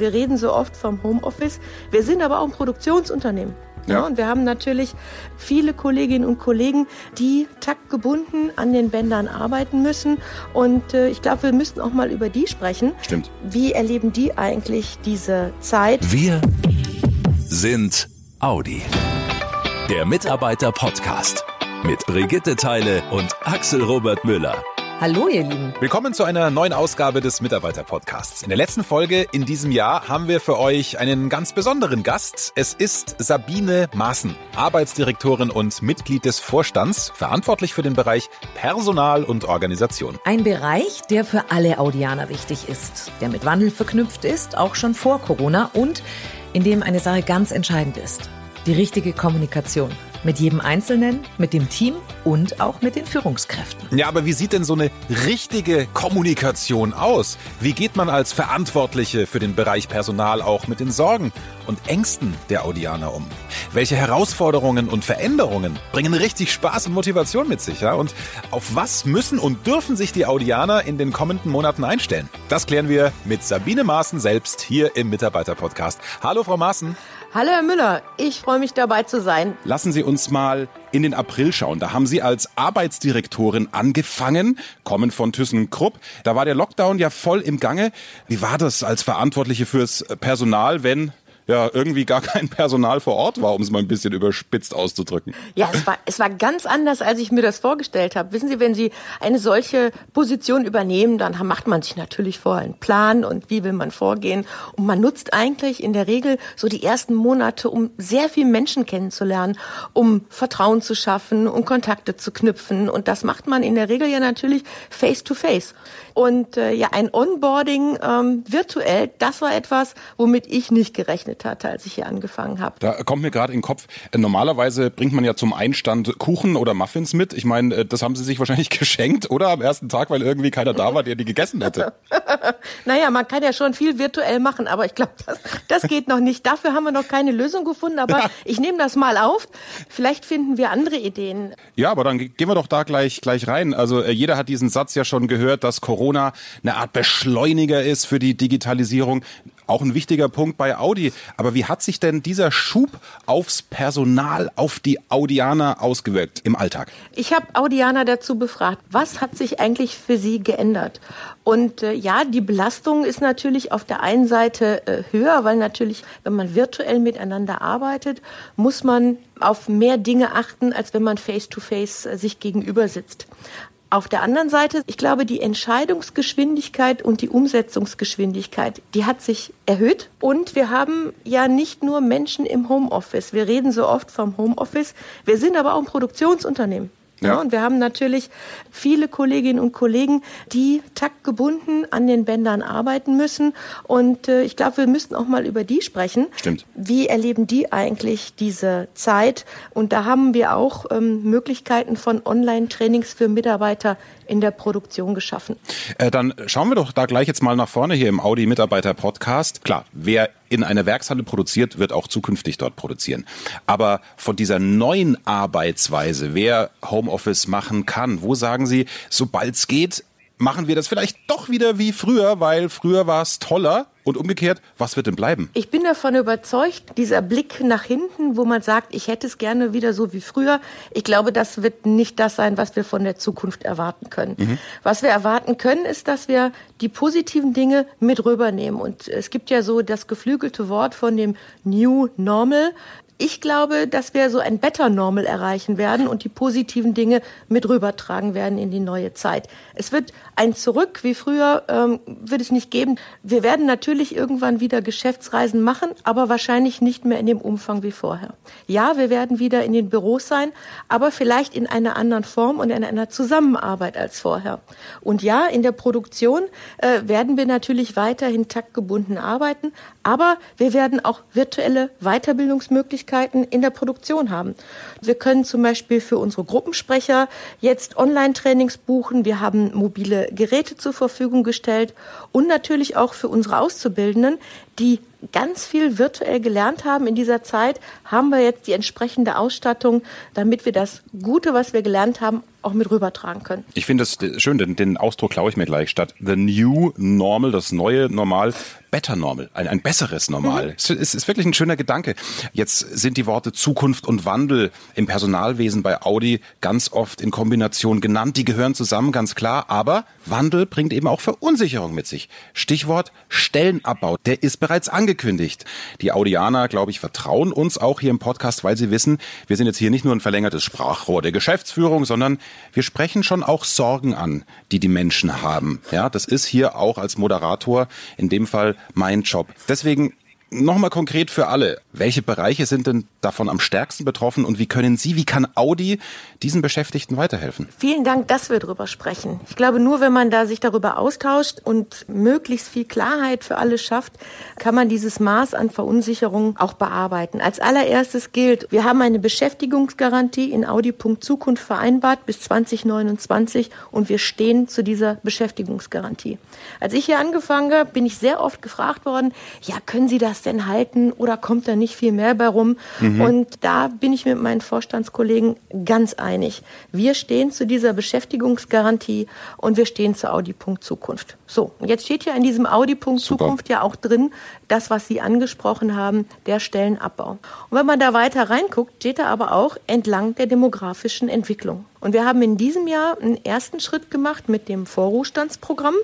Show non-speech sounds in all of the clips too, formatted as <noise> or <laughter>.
Wir reden so oft vom Homeoffice. Wir sind aber auch ein Produktionsunternehmen. Ja. ja. und wir haben natürlich viele Kolleginnen und Kollegen, die taktgebunden an den Bändern arbeiten müssen. Und äh, ich glaube, wir müssten auch mal über die sprechen. Stimmt. Wie erleben die eigentlich diese Zeit? Wir sind Audi. Der Mitarbeiter-Podcast mit Brigitte Teile und Axel Robert Müller. Hallo ihr Lieben. Willkommen zu einer neuen Ausgabe des Mitarbeiter-Podcasts. In der letzten Folge in diesem Jahr haben wir für euch einen ganz besonderen Gast. Es ist Sabine Maaßen, Arbeitsdirektorin und Mitglied des Vorstands, verantwortlich für den Bereich Personal und Organisation. Ein Bereich, der für alle Audianer wichtig ist, der mit Wandel verknüpft ist, auch schon vor Corona und in dem eine Sache ganz entscheidend ist. Die richtige Kommunikation. Mit jedem Einzelnen, mit dem Team und auch mit den Führungskräften. Ja, aber wie sieht denn so eine richtige Kommunikation aus? Wie geht man als Verantwortliche für den Bereich Personal auch mit den Sorgen und Ängsten der Audianer um? Welche Herausforderungen und Veränderungen bringen richtig Spaß und Motivation mit sich? Ja? Und auf was müssen und dürfen sich die Audianer in den kommenden Monaten einstellen? Das klären wir mit Sabine Maaßen selbst hier im Mitarbeiter-Podcast. Hallo, Frau Maaßen. Hallo Herr Müller, ich freue mich dabei zu sein. Lassen Sie uns mal in den April schauen. Da haben Sie als Arbeitsdirektorin angefangen, kommen von ThyssenKrupp. Da war der Lockdown ja voll im Gange. Wie war das als Verantwortliche fürs Personal, wenn ja irgendwie gar kein Personal vor Ort war, um es mal ein bisschen überspitzt auszudrücken. Ja, es war, es war ganz anders, als ich mir das vorgestellt habe. Wissen Sie, wenn Sie eine solche Position übernehmen, dann macht man sich natürlich vorher einen Plan und wie will man vorgehen. Und man nutzt eigentlich in der Regel so die ersten Monate, um sehr viele Menschen kennenzulernen, um Vertrauen zu schaffen, um Kontakte zu knüpfen. Und das macht man in der Regel ja natürlich face to face. Und äh, ja, ein Onboarding ähm, virtuell, das war etwas, womit ich nicht gerechnet hatte, als ich hier angefangen habe. Da kommt mir gerade in den Kopf, äh, normalerweise bringt man ja zum Einstand Kuchen oder Muffins mit. Ich meine, äh, das haben Sie sich wahrscheinlich <laughs> geschenkt, oder? Am ersten Tag, weil irgendwie keiner da war, der die gegessen hätte. <laughs> naja, man kann ja schon viel virtuell machen, aber ich glaube, das, das geht noch nicht. Dafür haben wir noch keine Lösung gefunden, aber ja. ich nehme das mal auf. Vielleicht finden wir andere Ideen. Ja, aber dann gehen wir doch da gleich, gleich rein. Also äh, jeder hat diesen Satz ja schon gehört, dass Corona eine Art Beschleuniger ist für die Digitalisierung. Auch ein wichtiger Punkt bei Audi. Aber wie hat sich denn dieser Schub aufs Personal, auf die Audianer ausgewirkt im Alltag? Ich habe Audianer dazu befragt, was hat sich eigentlich für sie geändert? Und äh, ja, die Belastung ist natürlich auf der einen Seite äh, höher, weil natürlich, wenn man virtuell miteinander arbeitet, muss man auf mehr Dinge achten, als wenn man face-to-face -face, äh, sich gegenüber sitzt. Auf der anderen Seite, ich glaube, die Entscheidungsgeschwindigkeit und die Umsetzungsgeschwindigkeit, die hat sich erhöht. Und wir haben ja nicht nur Menschen im Homeoffice. Wir reden so oft vom Homeoffice. Wir sind aber auch ein Produktionsunternehmen. Ja. und wir haben natürlich viele Kolleginnen und Kollegen, die taktgebunden an den Bändern arbeiten müssen. Und äh, ich glaube, wir müssten auch mal über die sprechen. Stimmt. Wie erleben die eigentlich diese Zeit? Und da haben wir auch ähm, Möglichkeiten von Online-Trainings für Mitarbeiter in der Produktion geschaffen. Äh, dann schauen wir doch da gleich jetzt mal nach vorne hier im Audi Mitarbeiter Podcast. Klar, wer in einer Werkshalle produziert, wird auch zukünftig dort produzieren. Aber von dieser neuen Arbeitsweise, wer Homeoffice machen kann, wo sagen Sie, sobald es geht, machen wir das vielleicht doch wieder wie früher, weil früher war es toller. Und umgekehrt, was wird denn bleiben? Ich bin davon überzeugt, dieser Blick nach hinten, wo man sagt, ich hätte es gerne wieder so wie früher, ich glaube, das wird nicht das sein, was wir von der Zukunft erwarten können. Mhm. Was wir erwarten können, ist, dass wir die positiven Dinge mit rübernehmen. Und es gibt ja so das geflügelte Wort von dem New Normal. Ich glaube, dass wir so ein Better Normal erreichen werden und die positiven Dinge mit rübertragen werden in die neue Zeit. Es wird ein Zurück wie früher ähm, wird es nicht geben. Wir werden natürlich irgendwann wieder Geschäftsreisen machen, aber wahrscheinlich nicht mehr in dem Umfang wie vorher. Ja, wir werden wieder in den Büros sein, aber vielleicht in einer anderen Form und in einer Zusammenarbeit als vorher. Und ja, in der Produktion äh, werden wir natürlich weiterhin taktgebunden arbeiten, aber wir werden auch virtuelle Weiterbildungsmöglichkeiten in der Produktion haben. Wir können zum Beispiel für unsere Gruppensprecher jetzt Online-Trainings buchen. Wir haben mobile Geräte zur Verfügung gestellt und natürlich auch für unsere Auszubildenden, die ganz viel virtuell gelernt haben in dieser Zeit, haben wir jetzt die entsprechende Ausstattung, damit wir das Gute, was wir gelernt haben, auch mit rübertragen können. Ich finde es schön, den, den Ausdruck klaue ich mir gleich statt The New Normal, das neue Normal, Better Normal, ein, ein besseres Normal. Mhm. Es ist, ist wirklich ein schöner Gedanke. Jetzt sind die Worte Zukunft und Wandel im Personalwesen bei Audi ganz oft in Kombination genannt. Die gehören zusammen, ganz klar. Aber Wandel bringt eben auch Verunsicherung mit sich. Stichwort Stellenabbau. Der ist bereits angekündigt. Die Audianer, glaube ich, vertrauen uns auch hier im Podcast, weil sie wissen, wir sind jetzt hier nicht nur ein verlängertes Sprachrohr der Geschäftsführung, sondern wir sprechen schon auch Sorgen an, die die Menschen haben. Ja, das ist hier auch als Moderator in dem Fall mein Job. Deswegen Nochmal konkret für alle. Welche Bereiche sind denn davon am stärksten betroffen und wie können Sie, wie kann Audi diesen Beschäftigten weiterhelfen? Vielen Dank, dass wir darüber sprechen. Ich glaube, nur wenn man da sich darüber austauscht und möglichst viel Klarheit für alle schafft, kann man dieses Maß an Verunsicherung auch bearbeiten. Als allererstes gilt, wir haben eine Beschäftigungsgarantie in Audi.Zukunft Zukunft vereinbart bis 2029 und wir stehen zu dieser Beschäftigungsgarantie. Als ich hier angefangen habe, bin ich sehr oft gefragt worden, ja, können Sie das denn halten oder kommt da nicht viel mehr bei rum? Mhm. Und da bin ich mit meinen Vorstandskollegen ganz einig. Wir stehen zu dieser Beschäftigungsgarantie und wir stehen zu Audi.Punkt Zukunft. So, und jetzt steht ja in diesem Audi.Punkt Zukunft ja auch drin, das, was Sie angesprochen haben, der Stellenabbau. Und wenn man da weiter reinguckt, steht da aber auch entlang der demografischen Entwicklung. Und wir haben in diesem Jahr einen ersten Schritt gemacht mit dem Vorruhestandsprogramm.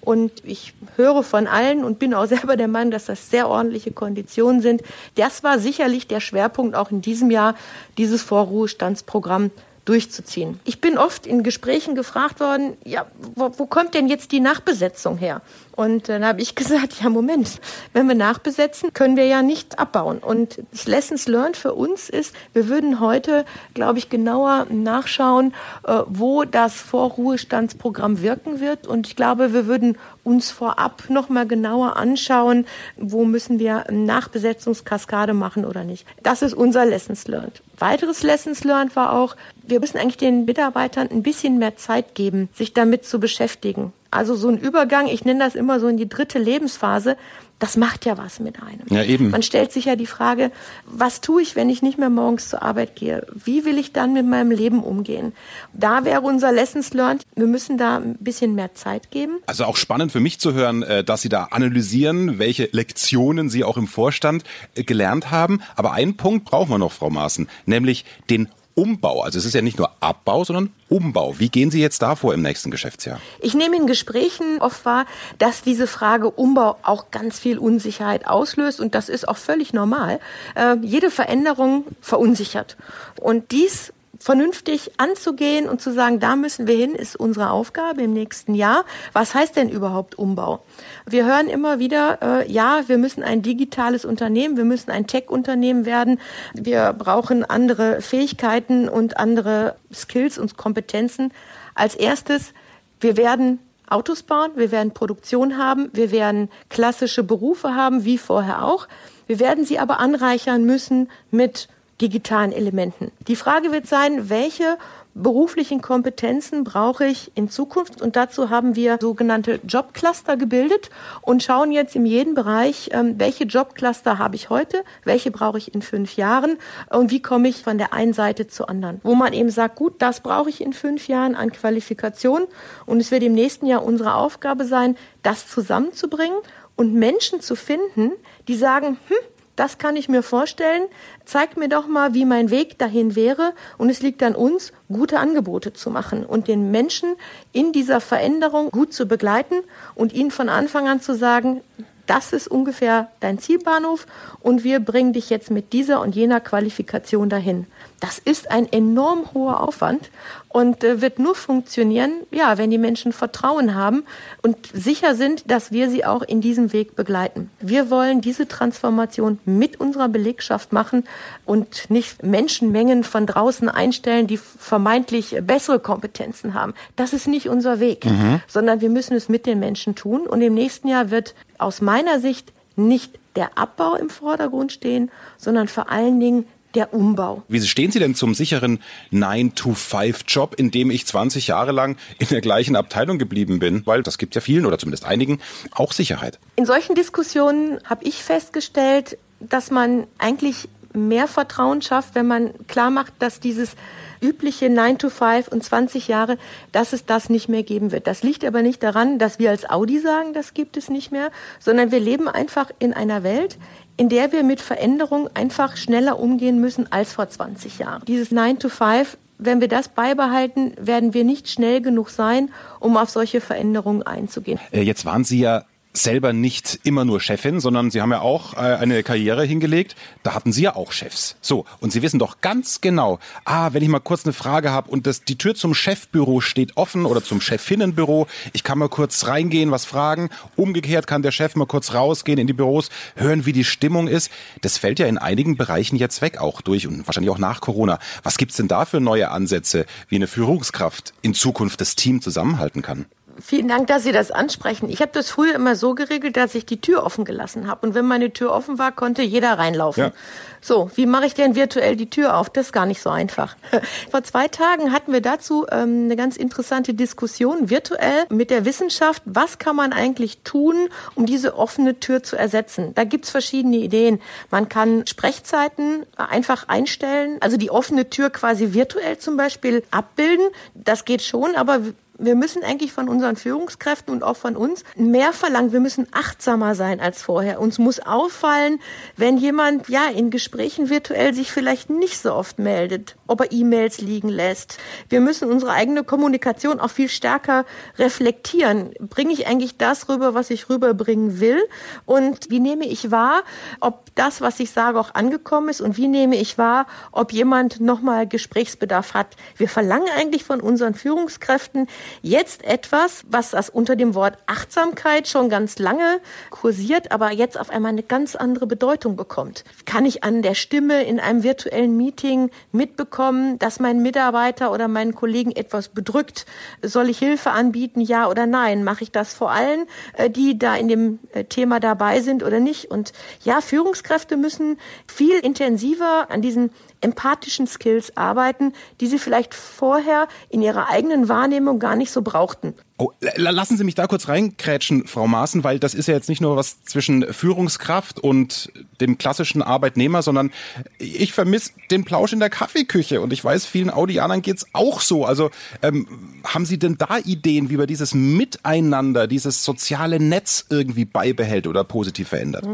Und ich höre von allen und bin auch <laughs> selber der Meinung, dass das sehr ordentliche Konditionen sind. Das war sicherlich der Schwerpunkt auch in diesem Jahr, dieses Vorruhestandsprogramm durchzuziehen. Ich bin oft in Gesprächen gefragt worden, ja, wo, wo kommt denn jetzt die Nachbesetzung her? Und dann habe ich <laughs> gesagt, ja Moment, wenn wir nachbesetzen, können wir ja nicht abbauen. Und das Lessons Learned für uns ist, wir würden heute, glaube ich, genauer nachschauen, äh, wo das Vorruhestandsprogramm wirken wird. Und ich glaube, wir würden uns vorab noch mal genauer anschauen, wo müssen wir Nachbesetzungskaskade machen oder nicht. Das ist unser Lessons Learned. Weiteres Lessons Learned war auch, wir müssen eigentlich den Mitarbeitern ein bisschen mehr Zeit geben, sich damit zu beschäftigen. Also so ein Übergang, ich nenne das immer so in die dritte Lebensphase, das macht ja was mit einem. Ja, eben. Man stellt sich ja die Frage, was tue ich, wenn ich nicht mehr morgens zur Arbeit gehe? Wie will ich dann mit meinem Leben umgehen? Da wäre unser Lessons learned, wir müssen da ein bisschen mehr Zeit geben. Also auch spannend für mich zu hören, äh, dass Sie da analysieren, welche Lektionen Sie auch im Vorstand äh, gelernt haben. Aber einen Punkt brauchen wir noch, Frau Maaßen, nämlich den Umbau. Also es ist ja nicht nur Abbau, sondern Umbau. Wie gehen Sie jetzt da vor im nächsten Geschäftsjahr? Ich nehme in Gesprächen oft wahr, dass diese Frage Umbau auch ganz viel Unsicherheit auslöst und das ist auch völlig normal. Äh, jede Veränderung verunsichert. Und dies vernünftig anzugehen und zu sagen, da müssen wir hin, ist unsere Aufgabe im nächsten Jahr. Was heißt denn überhaupt Umbau? Wir hören immer wieder, äh, ja, wir müssen ein digitales Unternehmen, wir müssen ein Tech-Unternehmen werden, wir brauchen andere Fähigkeiten und andere Skills und Kompetenzen. Als erstes, wir werden Autos bauen, wir werden Produktion haben, wir werden klassische Berufe haben, wie vorher auch. Wir werden sie aber anreichern müssen mit digitalen Elementen. Die Frage wird sein, welche beruflichen Kompetenzen brauche ich in Zukunft? Und dazu haben wir sogenannte Jobcluster gebildet und schauen jetzt in jedem Bereich, ähm, welche Jobcluster habe ich heute, welche brauche ich in fünf Jahren und wie komme ich von der einen Seite zur anderen. Wo man eben sagt, gut, das brauche ich in fünf Jahren an Qualifikation und es wird im nächsten Jahr unsere Aufgabe sein, das zusammenzubringen und Menschen zu finden, die sagen, hm, das kann ich mir vorstellen. Zeigt mir doch mal, wie mein Weg dahin wäre. Und es liegt an uns, gute Angebote zu machen und den Menschen in dieser Veränderung gut zu begleiten und ihnen von Anfang an zu sagen, das ist ungefähr dein Zielbahnhof und wir bringen dich jetzt mit dieser und jener Qualifikation dahin. Das ist ein enorm hoher Aufwand und äh, wird nur funktionieren, ja, wenn die Menschen Vertrauen haben und sicher sind, dass wir sie auch in diesem Weg begleiten. Wir wollen diese Transformation mit unserer Belegschaft machen und nicht Menschenmengen von draußen einstellen, die vermeintlich bessere Kompetenzen haben. Das ist nicht unser Weg, mhm. sondern wir müssen es mit den Menschen tun und im nächsten Jahr wird aus meiner Sicht nicht der Abbau im Vordergrund stehen, sondern vor allen Dingen der Umbau. Wie stehen Sie denn zum sicheren 9-to-5-Job, in dem ich 20 Jahre lang in der gleichen Abteilung geblieben bin? Weil das gibt ja vielen oder zumindest einigen auch Sicherheit. In solchen Diskussionen habe ich festgestellt, dass man eigentlich mehr Vertrauen schafft, wenn man klar macht, dass dieses übliche 9 to 5 und 20 Jahre, dass es das nicht mehr geben wird. Das liegt aber nicht daran, dass wir als Audi sagen, das gibt es nicht mehr, sondern wir leben einfach in einer Welt, in der wir mit Veränderungen einfach schneller umgehen müssen als vor 20 Jahren. Dieses 9 to 5 wenn wir das beibehalten, werden wir nicht schnell genug sein, um auf solche Veränderungen einzugehen. Äh, jetzt waren Sie ja selber nicht immer nur Chefin, sondern Sie haben ja auch äh, eine Karriere hingelegt. Da hatten Sie ja auch Chefs. So, und Sie wissen doch ganz genau, ah, wenn ich mal kurz eine Frage habe und das, die Tür zum Chefbüro steht offen oder zum Chefinnenbüro, ich kann mal kurz reingehen, was fragen. Umgekehrt kann der Chef mal kurz rausgehen in die Büros, hören, wie die Stimmung ist. Das fällt ja in einigen Bereichen jetzt weg, auch durch und wahrscheinlich auch nach Corona. Was gibt's denn da für neue Ansätze, wie eine Führungskraft in Zukunft das Team zusammenhalten kann? Vielen Dank, dass Sie das ansprechen. Ich habe das früher immer so geregelt, dass ich die Tür offen gelassen habe. Und wenn meine Tür offen war, konnte jeder reinlaufen. Ja. So, wie mache ich denn virtuell die Tür auf? Das ist gar nicht so einfach. <laughs> Vor zwei Tagen hatten wir dazu ähm, eine ganz interessante Diskussion virtuell mit der Wissenschaft. Was kann man eigentlich tun, um diese offene Tür zu ersetzen? Da gibt's verschiedene Ideen. Man kann Sprechzeiten einfach einstellen, also die offene Tür quasi virtuell zum Beispiel abbilden. Das geht schon, aber wir müssen eigentlich von unseren Führungskräften und auch von uns mehr verlangen. Wir müssen achtsamer sein als vorher. Uns muss auffallen, wenn jemand ja in Gesprächen virtuell sich vielleicht nicht so oft meldet, ob er E-Mails liegen lässt. Wir müssen unsere eigene Kommunikation auch viel stärker reflektieren. Bringe ich eigentlich das rüber, was ich rüberbringen will? Und wie nehme ich wahr, ob das, was ich sage, auch angekommen ist? Und wie nehme ich wahr, ob jemand nochmal Gesprächsbedarf hat? Wir verlangen eigentlich von unseren Führungskräften, Jetzt etwas, was das unter dem Wort Achtsamkeit schon ganz lange kursiert, aber jetzt auf einmal eine ganz andere Bedeutung bekommt. Kann ich an der Stimme in einem virtuellen Meeting mitbekommen, dass mein Mitarbeiter oder meinen Kollegen etwas bedrückt? Soll ich Hilfe anbieten, ja oder nein? Mache ich das vor allen, äh, die da in dem äh, Thema dabei sind oder nicht? Und ja, Führungskräfte müssen viel intensiver an diesen empathischen Skills arbeiten, die sie vielleicht vorher in ihrer eigenen Wahrnehmung gar nicht so brauchten. Oh, lassen Sie mich da kurz reinkrätschen, Frau Maaßen, weil das ist ja jetzt nicht nur was zwischen Führungskraft und dem klassischen Arbeitnehmer, sondern ich vermisse den Plausch in der Kaffeeküche und ich weiß, vielen Audianern geht's auch so. Also ähm, haben Sie denn da Ideen, wie man dieses Miteinander, dieses soziale Netz irgendwie beibehält oder positiv verändert?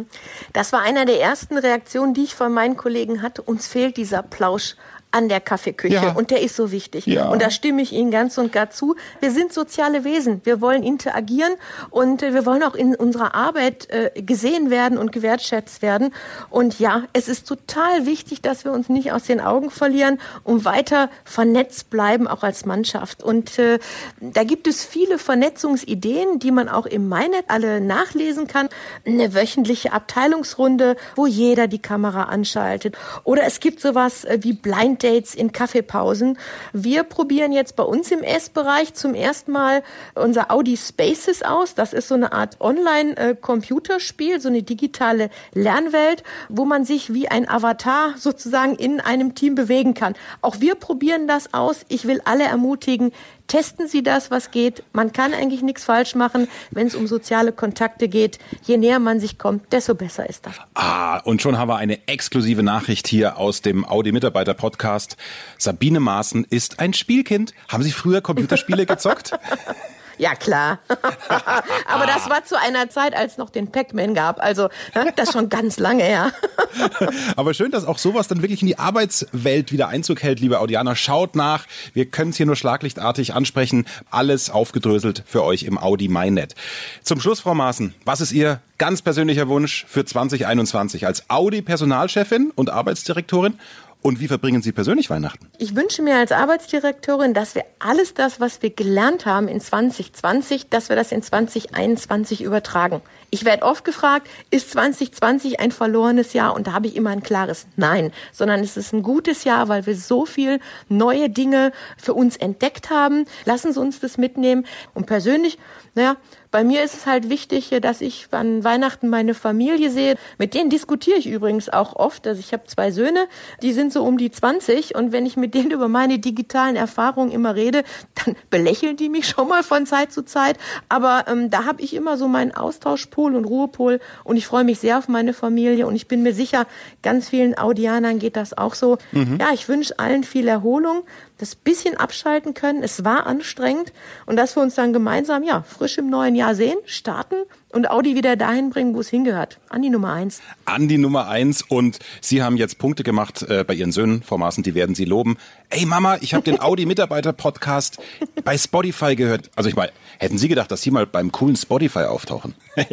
Das war einer der ersten Reaktionen, die ich von meinen Kollegen hatte. Uns fehlt dieser Plausch an der Kaffeeküche. Ja. Und der ist so wichtig. Ja. Und da stimme ich Ihnen ganz und gar zu. Wir sind soziale Wesen. Wir wollen interagieren und äh, wir wollen auch in unserer Arbeit äh, gesehen werden und gewertschätzt werden. Und ja, es ist total wichtig, dass wir uns nicht aus den Augen verlieren und weiter vernetzt bleiben, auch als Mannschaft. Und äh, da gibt es viele Vernetzungsideen, die man auch im MyNet alle nachlesen kann. Eine wöchentliche Abteilungsrunde, wo jeder die Kamera anschaltet. Oder es gibt sowas wie Blind Dates in Kaffeepausen. Wir probieren jetzt bei uns im Essbereich zum ersten Mal unser Audi Spaces aus. Das ist so eine Art Online-Computerspiel, so eine digitale Lernwelt, wo man sich wie ein Avatar sozusagen in einem Team bewegen kann. Auch wir probieren das aus. Ich will alle ermutigen, Testen Sie das, was geht. Man kann eigentlich nichts falsch machen, wenn es um soziale Kontakte geht. Je näher man sich kommt, desto besser ist das. Ah, und schon haben wir eine exklusive Nachricht hier aus dem Audi-Mitarbeiter-Podcast. Sabine Maaßen ist ein Spielkind. Haben Sie früher Computerspiele gezockt? <laughs> Ja, klar. <laughs> Aber das war zu einer Zeit, als noch den Pac-Man gab. Also ne, das schon ganz lange her. <laughs> Aber schön, dass auch sowas dann wirklich in die Arbeitswelt wieder Einzug hält, liebe Audianer. Schaut nach. Wir können es hier nur schlaglichtartig ansprechen. Alles aufgedröselt für euch im Audi MyNet. Zum Schluss, Frau Maaßen, was ist Ihr ganz persönlicher Wunsch für 2021 als Audi-Personalchefin und Arbeitsdirektorin und wie verbringen Sie persönlich Weihnachten? Ich wünsche mir als Arbeitsdirektorin, dass wir alles das, was wir gelernt haben in 2020, dass wir das in 2021 übertragen. Ich werde oft gefragt, ist 2020 ein verlorenes Jahr? Und da habe ich immer ein klares Nein, sondern es ist ein gutes Jahr, weil wir so viel neue Dinge für uns entdeckt haben. Lassen Sie uns das mitnehmen. Und persönlich, naja, bei mir ist es halt wichtig, dass ich an Weihnachten meine Familie sehe. Mit denen diskutiere ich übrigens auch oft. Also ich habe zwei Söhne, die sind so um die 20 und wenn ich mit denen über meine digitalen Erfahrungen immer rede, dann <laughs> belächeln die mich schon mal von Zeit zu Zeit. Aber ähm, da habe ich immer so meinen Austauschpol und Ruhepol und ich freue mich sehr auf meine Familie und ich bin mir sicher, ganz vielen Audianern geht das auch so. Mhm. Ja, ich wünsche allen viel Erholung, das bisschen abschalten können. Es war anstrengend und dass wir uns dann gemeinsam ja frisch im neuen Jahr sehen, starten und Audi wieder dahin bringen, wo es hingehört. An die Nummer eins. An die Nummer eins und Sie haben jetzt Punkte gemacht äh, bei Ihren Söhnen, Frau Maaßen, die werden Sie loben. Ey Mama, ich habe den Audi Mitarbeiter Podcast bei Spotify gehört. Also ich meine, hätten Sie gedacht, dass Sie mal beim coolen Spotify auftauchen? <laughs>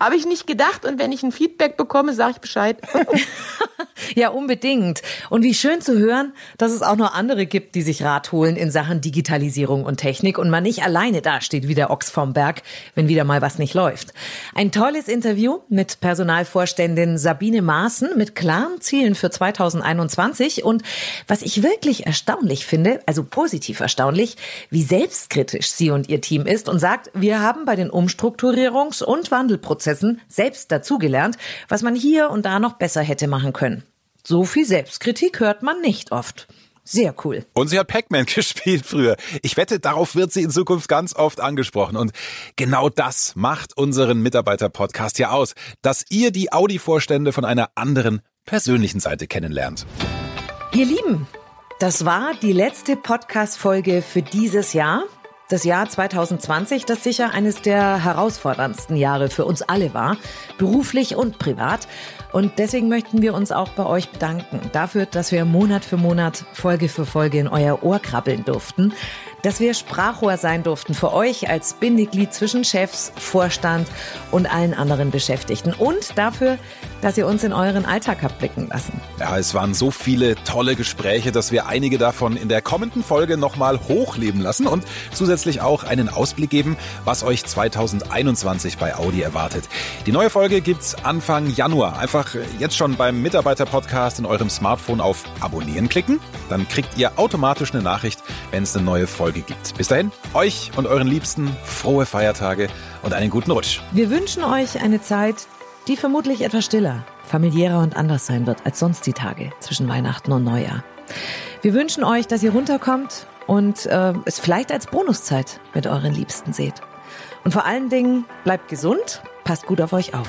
habe ich nicht gedacht und wenn ich ein Feedback bekomme, sage ich Bescheid. <laughs> ja, unbedingt. Und wie schön zu hören, dass es auch noch andere gibt, die sich Rat holen in Sachen Digitalisierung und Technik und man nicht alleine dasteht wie der Ochs vom Berg, wenn wieder mal was nicht läuft. Ein tolles Interview mit Personalvorständin Sabine Maaßen mit klaren Zielen für 2021 und was ich wirklich erstaunlich finde, also positiv erstaunlich, wie selbstkritisch sie und ihr Team ist und sagt, wir haben bei den Umstrukturierungs- und Wandelprozessen selbst dazugelernt, was man hier und da noch besser hätte machen können. So viel Selbstkritik hört man nicht oft. Sehr cool. Und sie hat Pac-Man <laughs> gespielt früher. Ich wette, darauf wird sie in Zukunft ganz oft angesprochen. Und genau das macht unseren Mitarbeiter-Podcast ja aus, dass ihr die Audi-Vorstände von einer anderen persönlichen Seite kennenlernt. Ihr Lieben, das war die letzte Podcast-Folge für dieses Jahr. Das Jahr 2020, das sicher eines der herausforderndsten Jahre für uns alle war, beruflich und privat. Und deswegen möchten wir uns auch bei euch bedanken dafür, dass wir Monat für Monat, Folge für Folge in euer Ohr krabbeln durften dass wir Sprachrohr sein durften für euch als Bindeglied zwischen Chefs, Vorstand und allen anderen Beschäftigten und dafür, dass ihr uns in euren Alltag habt blicken lassen. Ja, es waren so viele tolle Gespräche, dass wir einige davon in der kommenden Folge nochmal hochleben lassen und zusätzlich auch einen Ausblick geben, was euch 2021 bei Audi erwartet. Die neue Folge gibt's Anfang Januar. Einfach jetzt schon beim Mitarbeiter-Podcast in eurem Smartphone auf Abonnieren klicken. Dann kriegt ihr automatisch eine Nachricht, wenn es eine neue Folge Folge gibt. Bis dahin, euch und euren Liebsten frohe Feiertage und einen guten Rutsch. Wir wünschen euch eine Zeit, die vermutlich etwas stiller, familiärer und anders sein wird als sonst die Tage zwischen Weihnachten und Neujahr. Wir wünschen euch, dass ihr runterkommt und äh, es vielleicht als Bonuszeit mit euren Liebsten seht. Und vor allen Dingen bleibt gesund, passt gut auf euch auf.